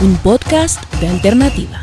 un podcast de alternativa.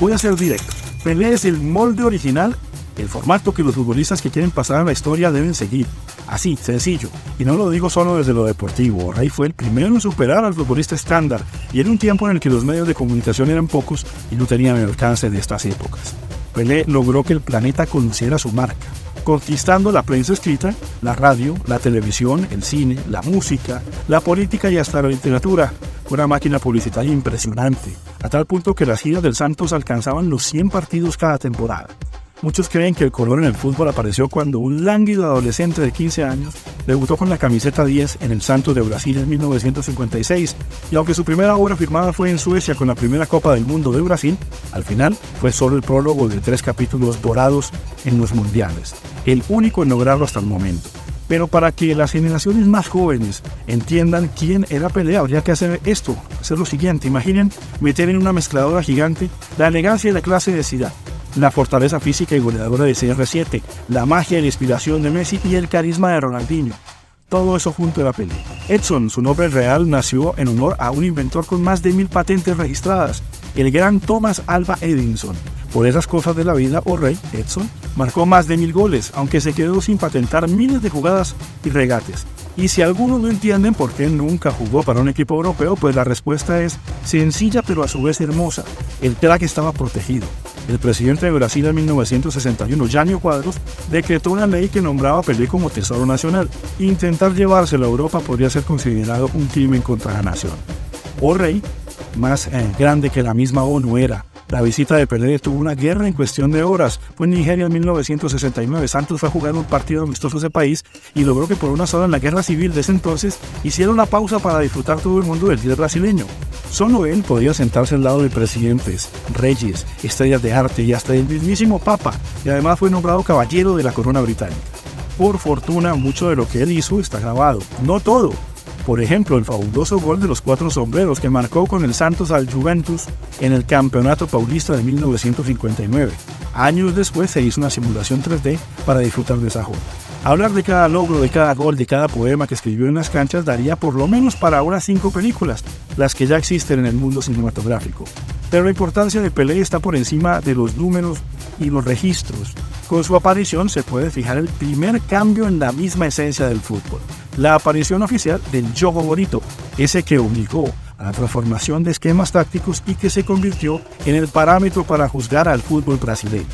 Voy a ser directo. Pelé es el molde original, el formato que los futbolistas que quieren pasar a la historia deben seguir. Así, sencillo. Y no lo digo solo desde lo deportivo. Rey fue el primero en superar al futbolista estándar y en un tiempo en el que los medios de comunicación eran pocos y no tenían el alcance de estas épocas. Pelé logró que el planeta conociera su marca conquistando la prensa escrita, la radio, la televisión, el cine, la música, la política y hasta la literatura. Una máquina publicitaria impresionante, a tal punto que las giras del Santos alcanzaban los 100 partidos cada temporada. Muchos creen que el color en el fútbol apareció cuando un lánguido adolescente de 15 años debutó con la camiseta 10 en el Santos de Brasil en 1956 y aunque su primera obra firmada fue en Suecia con la primera Copa del Mundo de Brasil, al final fue solo el prólogo de tres capítulos dorados en los mundiales, el único en lograrlo hasta el momento. Pero para que las generaciones más jóvenes entiendan quién era Pelé, habría que hacer esto, hacer lo siguiente. Imaginen meter en una mezcladora gigante la elegancia y la clase de ciudad la fortaleza física y goleadora de CR7, la magia y inspiración de Messi y el carisma de Ronaldinho. Todo eso junto a la peli. Edson, su nombre real, nació en honor a un inventor con más de mil patentes registradas, el gran Thomas Alva Edison. Por esas cosas de la vida, O'Reilly, Edson, marcó más de mil goles, aunque se quedó sin patentar miles de jugadas y regates. Y si algunos no entienden por qué nunca jugó para un equipo europeo, pues la respuesta es sencilla pero a su vez hermosa. El crack estaba protegido. El presidente de Brasil en 1961, Jânio Quadros, decretó una ley que nombraba a Pelé como Tesoro Nacional. Intentar llevárselo a Europa podría ser considerado un crimen contra la nación. O rey, más eh, grande que la misma ONU era, la visita de Pelé tuvo una guerra en cuestión de horas. Fue en Nigeria en 1969. Santos fue a jugar un partido amistoso ese país y logró que por una sola en la guerra civil de ese entonces hiciera una pausa para disfrutar todo el mundo del día brasileño. Solo él podía sentarse al lado de presidentes, reyes, estrellas de arte y hasta el mismísimo Papa, y además fue nombrado caballero de la corona británica. Por fortuna, mucho de lo que él hizo está grabado. No todo, por ejemplo, el fabuloso gol de los cuatro sombreros que marcó con el Santos al Juventus en el Campeonato Paulista de 1959. Años después se hizo una simulación 3D para disfrutar de esa jugada. Hablar de cada logro, de cada gol, de cada poema que escribió en las canchas daría por lo menos para unas cinco películas, las que ya existen en el mundo cinematográfico. Pero la importancia de Pelé está por encima de los números y los registros. Con su aparición se puede fijar el primer cambio en la misma esencia del fútbol la aparición oficial del juego bonito, ese que obligó a la transformación de esquemas tácticos y que se convirtió en el parámetro para juzgar al fútbol brasileño.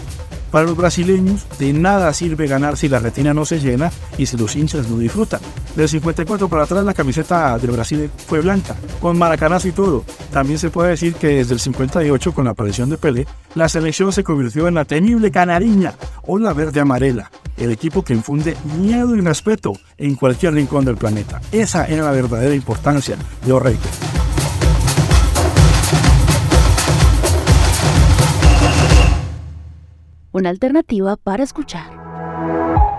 Para los brasileños, de nada sirve ganar si la retina no se llena y si los hinchas no disfrutan. Del 54 para atrás la camiseta del Brasil fue blanca, con maracanas y todo. También se puede decir que desde el 58, con la aparición de Pelé, la selección se convirtió en la temible canariña o la verde amarela, el equipo que infunde miedo y respeto en cualquier rincón del planeta. Esa era la verdadera importancia de O'Reilly. Una alternativa para escuchar.